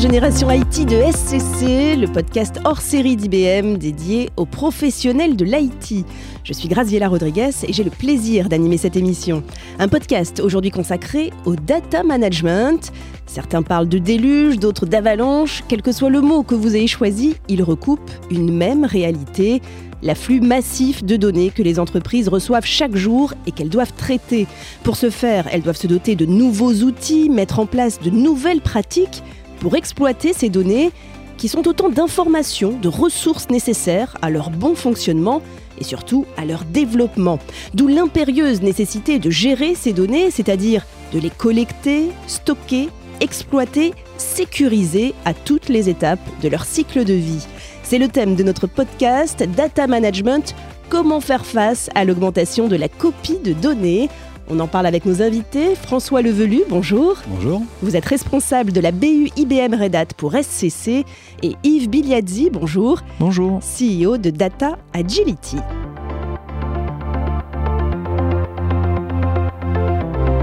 Génération IT de SCC, le podcast hors série d'IBM dédié aux professionnels de l'IT. Je suis Graziella Rodriguez et j'ai le plaisir d'animer cette émission. Un podcast aujourd'hui consacré au data management. Certains parlent de déluge, d'autres d'avalanche. Quel que soit le mot que vous ayez choisi, il recoupe une même réalité l'afflux massif de données que les entreprises reçoivent chaque jour et qu'elles doivent traiter. Pour ce faire, elles doivent se doter de nouveaux outils, mettre en place de nouvelles pratiques pour exploiter ces données qui sont autant d'informations, de ressources nécessaires à leur bon fonctionnement et surtout à leur développement. D'où l'impérieuse nécessité de gérer ces données, c'est-à-dire de les collecter, stocker, exploiter, sécuriser à toutes les étapes de leur cycle de vie. C'est le thème de notre podcast Data Management, comment faire face à l'augmentation de la copie de données. On en parle avec nos invités. François Levelu, bonjour. Bonjour. Vous êtes responsable de la BU IBM Red Hat pour SCC. Et Yves Biliadzi, bonjour. Bonjour. CEO de Data Agility.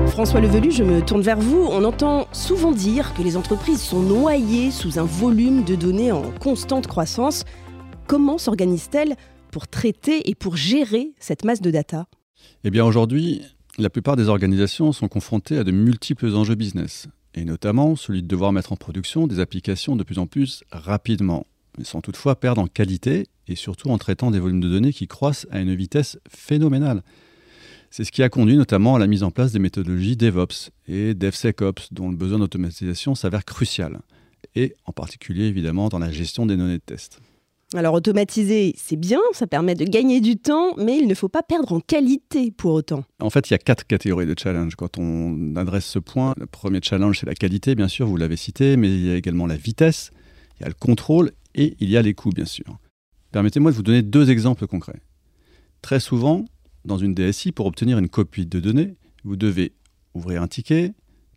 François Levelu, je me tourne vers vous. On entend souvent dire que les entreprises sont noyées sous un volume de données en constante croissance. Comment s'organisent-elles pour traiter et pour gérer cette masse de data? Eh bien aujourd'hui, la plupart des organisations sont confrontées à de multiples enjeux business, et notamment celui de devoir mettre en production des applications de plus en plus rapidement, sans toutefois perdre en qualité et surtout en traitant des volumes de données qui croissent à une vitesse phénoménale. C'est ce qui a conduit notamment à la mise en place des méthodologies DevOps et DevSecOps, dont le besoin d'automatisation s'avère crucial, et en particulier évidemment dans la gestion des données de test. Alors automatiser, c'est bien, ça permet de gagner du temps, mais il ne faut pas perdre en qualité pour autant. En fait, il y a quatre catégories de challenge quand on adresse ce point. Le premier challenge, c'est la qualité, bien sûr, vous l'avez cité, mais il y a également la vitesse, il y a le contrôle et il y a les coûts, bien sûr. Permettez-moi de vous donner deux exemples concrets. Très souvent, dans une DSI, pour obtenir une copie de données, vous devez ouvrir un ticket,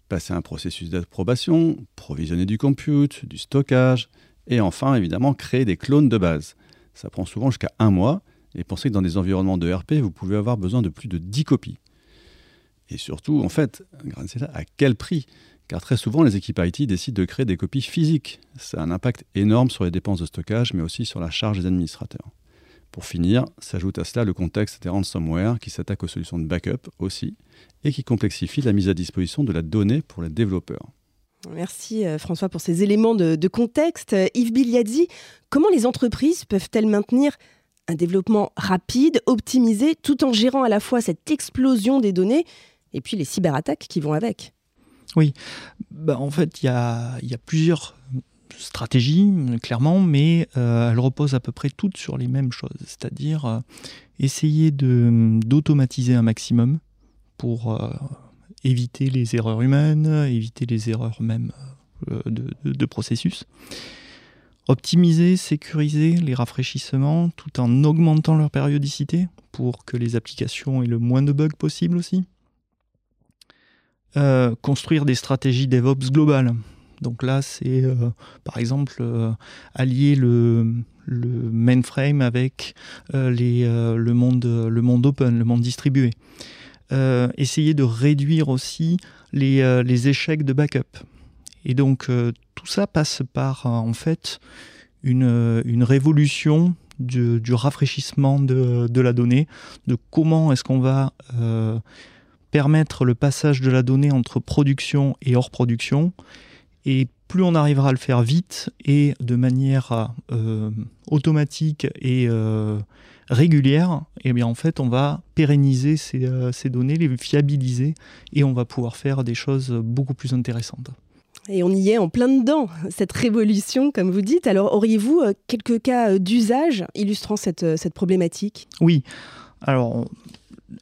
passer un processus d'approbation, provisionner du compute, du stockage, et enfin, évidemment, créer des clones de base. Ça prend souvent jusqu'à un mois, et pensez que dans des environnements de RP, vous pouvez avoir besoin de plus de 10 copies. Et surtout, en fait, à quel prix? Car très souvent, les équipes IT décident de créer des copies physiques. Ça a un impact énorme sur les dépenses de stockage, mais aussi sur la charge des administrateurs. Pour finir, s'ajoute à cela le contexte des ransomware qui s'attaque aux solutions de backup aussi, et qui complexifie la mise à disposition de la donnée pour les développeurs. Merci euh, François pour ces éléments de, contexte. Euh, Yves Biliadzi, comment les entreprises peuvent-elles maintenir un développement rapide, optimisé, tout en gérant à la fois cette explosion des données et puis les cyberattaques qui vont avec? Oui, bah, en fait, il y a, plusieurs stratégies, clairement, mais euh, elles reposent à peu près toutes sur les mêmes choses, c'est-à-dire essayer d'automatiser un maximum pour éviter les erreurs humaines, éviter les erreurs même euh, de, processus. Optimiser, sécuriser les rafraîchissements tout en augmentant leur périodicité pour que les applications aient le moins de bugs possible aussi. Euh, construire des stratégies DevOps globales. Donc là, c'est euh, par exemple allier le, mainframe avec le, monde, le monde open, le monde distribué. Euh, essayer de réduire aussi les, euh, les, échecs de backup. Et donc euh, tout ça passe par en fait une, révolution du, du, rafraîchissement de, de, la donnée, de comment est-ce qu'on va permettre le passage de la donnée entre production et hors production. Et plus on arrivera à le faire vite et de manière automatique et régulière, et eh bien en fait on va pérenniser euh, ces, données, les fiabiliser et on va pouvoir faire des choses beaucoup plus intéressantes. Et on y est en plein dedans, cette révolution, comme vous dites. Alors, auriez-vous euh, quelques cas euh, d'usage illustrant cette, cette problématique? Oui. Alors,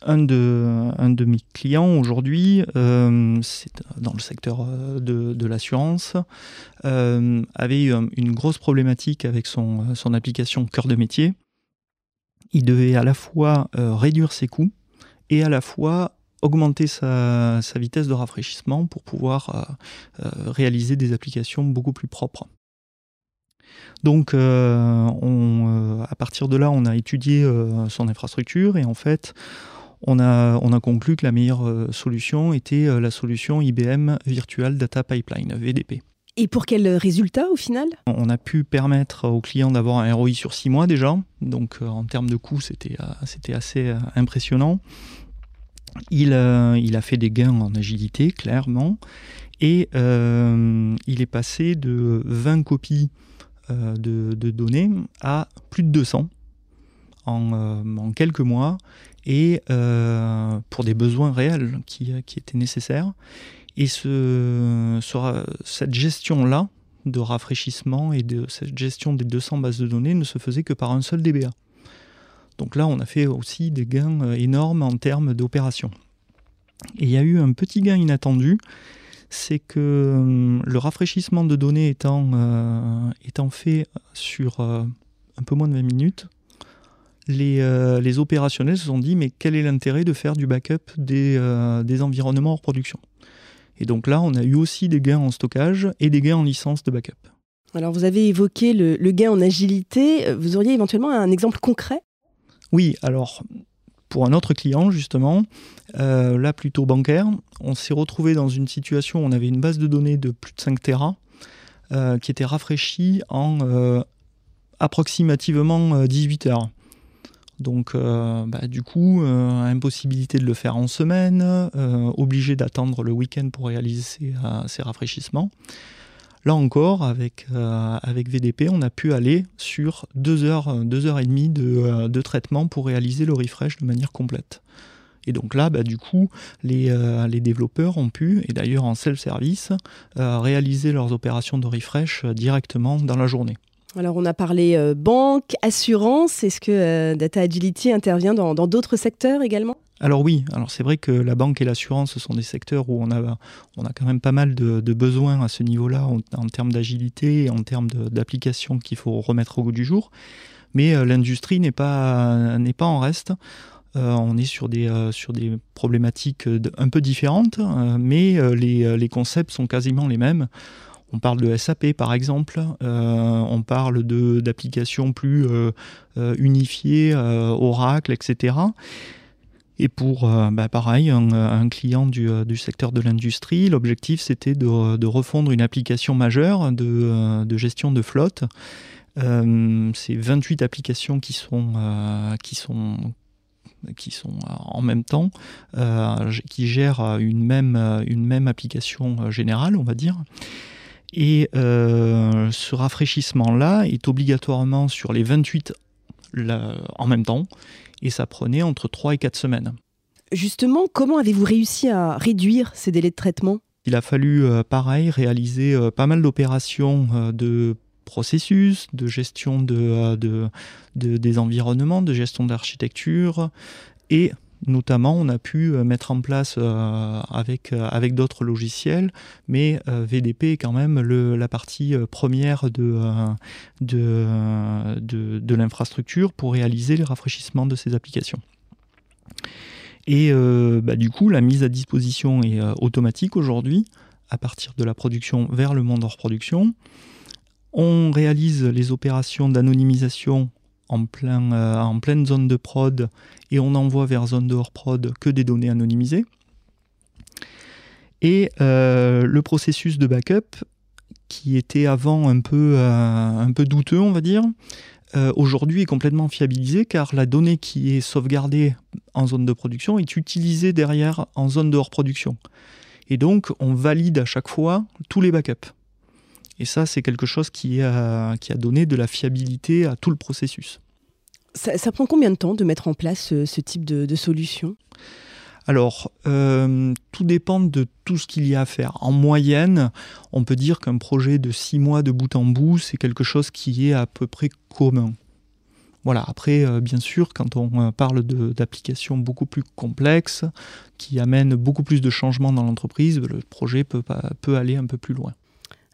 un de, mes clients aujourd'hui, c'est dans le secteur de, de l'assurance, avait eu une grosse problématique avec son, application cœur de métier il devait à la fois euh, réduire ses coûts et à la fois augmenter sa, vitesse de rafraîchissement pour pouvoir euh, euh, réaliser des applications beaucoup plus propres. Donc on, à partir de là, on a étudié son infrastructure et en fait, on a, on a conclu que la meilleure solution était la solution IBM Virtual Data Pipeline, VDP. Et pour quel résultat au final? On a pu permettre aux clients d'avoir un ROI sur six mois déjà, donc en termes de coûts c'était assez impressionnant. Il, il, a fait des gains en agilité clairement et il est passé de 20 copies de, de, données à plus de 200 euh, en, quelques mois et euh, pour des besoins réels qui, étaient nécessaires. Et ce, cette gestion-là de rafraîchissement et de cette gestion des 200 bases de données ne se faisait que par un seul DBA. Donc là, on a fait aussi des gains euh, énormes en termes d'opération. Et il y a eu un petit gain inattendu, c'est que le rafraîchissement de données étant, étant fait sur un peu moins de 20 minutes, euh, les, opérationnels se sont dit mais quel est l'intérêt de faire du backup des, euh, des, environnements hors production? Et donc là, on a eu aussi des gains en stockage et des gains en licence de backup. Alors vous avez évoqué le, gain en agilité, vous auriez éventuellement un exemple concret? Oui, alors pour un autre client justement, euh, là plutôt bancaire, on s'est retrouvé dans une situation où on avait une base de données de plus de 5 Tera qui était rafraîchie en approximativement 18 heures. Donc, euh, bah, du coup, euh, impossibilité de le faire en semaine, euh, obligé d'attendre le week-end pour réaliser ces, rafraîchissements. Là encore, avec, VDP, on a pu aller sur deux heures, deux heures et demie de, de traitement pour réaliser le refresh de manière complète. Et donc là, bah, du coup, les, les, développeurs ont pu, et d'ailleurs en self-service, réaliser leurs opérations de refresh directement dans la journée. Alors on a parlé euh, banque, assurance. Est-ce que euh, Data Agility intervient dans d'autres secteurs également? Alors oui, alors c'est vrai que la banque et l'assurance, ce sont des secteurs où on a, quand même pas mal de, besoins à ce niveau-là en, termes d'agilité et en termes d'applications qu'il faut remettre au goût du jour. Mais euh, l'industrie n'est pas, en reste. on est sur des, sur des problématiques un peu différentes, mais les, les, concepts sont quasiment les mêmes. On parle de SAP par exemple, euh, on parle d'applications plus euh, euh, unifiées, Oracle, etc. Et pour, bah, pareil, un, client du, secteur de l'industrie, l'objectif c'était de, refondre une application majeure de, gestion de flotte. C'est 28 applications qui sont, en même temps, qui gèrent une même application générale, on va dire. Et euh, ce rafraîchissement-là est obligatoirement sur les 28 en même temps, et ça prenait entre 3 et 4 semaines. Justement, comment avez-vous réussi à réduire ces délais de traitement? Il a fallu, euh, pareil, réaliser euh, pas mal d'opérations de processus, de gestion de, des environnements, de gestion d'architecture, et Notamment, on a pu euh, mettre en place euh, avec, euh, avec d'autres logiciels, mais VDP est quand même la partie première de, l'infrastructure pour réaliser les rafraîchissements de ces applications. Et bah, du coup, la mise à disposition est automatique aujourd'hui, à partir de la production vers le monde hors production. On réalise les opérations d'anonymisation en, plein, euh, en pleine zone de prod et on envoie vers zone de hors prod que des données anonymisées. Et euh, le processus de backup, qui était avant un peu, euh, un peu douteux, on va dire, aujourd'hui est complètement fiabilisé car la donnée qui est sauvegardée en zone de production est utilisée derrière en zone de hors production. Et donc, on valide à chaque fois tous les backups. Et ça, c'est quelque chose qui a, qui a donné de la fiabilité à tout le processus. Ça, prend combien de temps de mettre en place ce, type de, solution? Alors, euh, tout dépend de tout ce qu'il y a à faire. En moyenne, on peut dire qu'un projet de six mois de bout en bout, c'est quelque chose qui est à peu près commun. Voilà, après, euh, bien sûr, quand on euh, parle d'applications beaucoup plus complexes, qui amènent beaucoup plus de changements dans l'entreprise, le projet peut, peut aller un peu plus loin.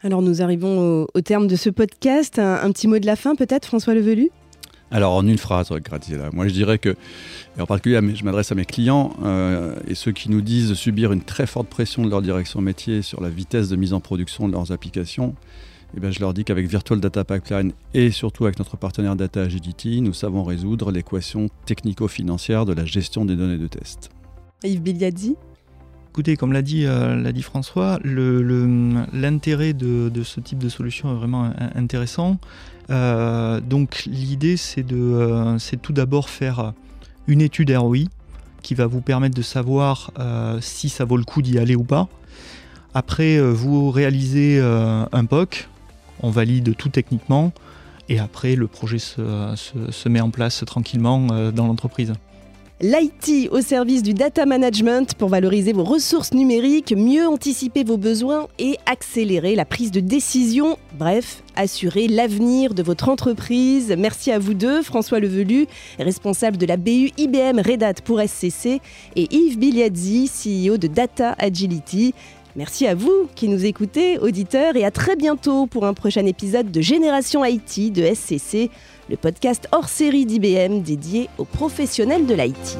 Alors nous arrivons au, terme de ce podcast. Un, petit mot de la fin peut-être, François Levelu? Alors en une phrase, Graziella, moi je dirais que, et en particulier je m'adresse à mes clients euh, et ceux qui nous disent subir une très forte pression de leur direction métier sur la vitesse de mise en production de leurs applications, eh bien, je leur dis qu'avec Virtual Data Pipeline et surtout avec notre partenaire Data Agility, nous savons résoudre l'équation technico-financière de la gestion des données de test. Yves Biliadzi Écoutez, comme l'a dit, dit François, l'intérêt de, ce type de solution est vraiment intéressant. donc l'idée, c'est de, c'est tout d'abord faire une étude ROI qui va vous permettre de savoir si ça vaut le coup d'y aller ou pas. Après, vous réalisez un POC, on valide tout techniquement, et après, le projet se, met en place tranquillement euh, dans l'entreprise. L'IT au service du data management pour valoriser vos ressources numériques, mieux anticiper vos besoins et accélérer la prise de décision. Bref, assurer l'avenir de votre entreprise. Merci à vous deux, François Levelu, responsable de la BU IBM Red Hat pour SCC, et Yves Biliadzi, CEO de Data Agility. Merci à vous qui nous écoutez, auditeurs, et à très bientôt pour un prochain épisode de Génération IT de SCC, le podcast hors série d'IBM dédié aux professionnels de l'IT.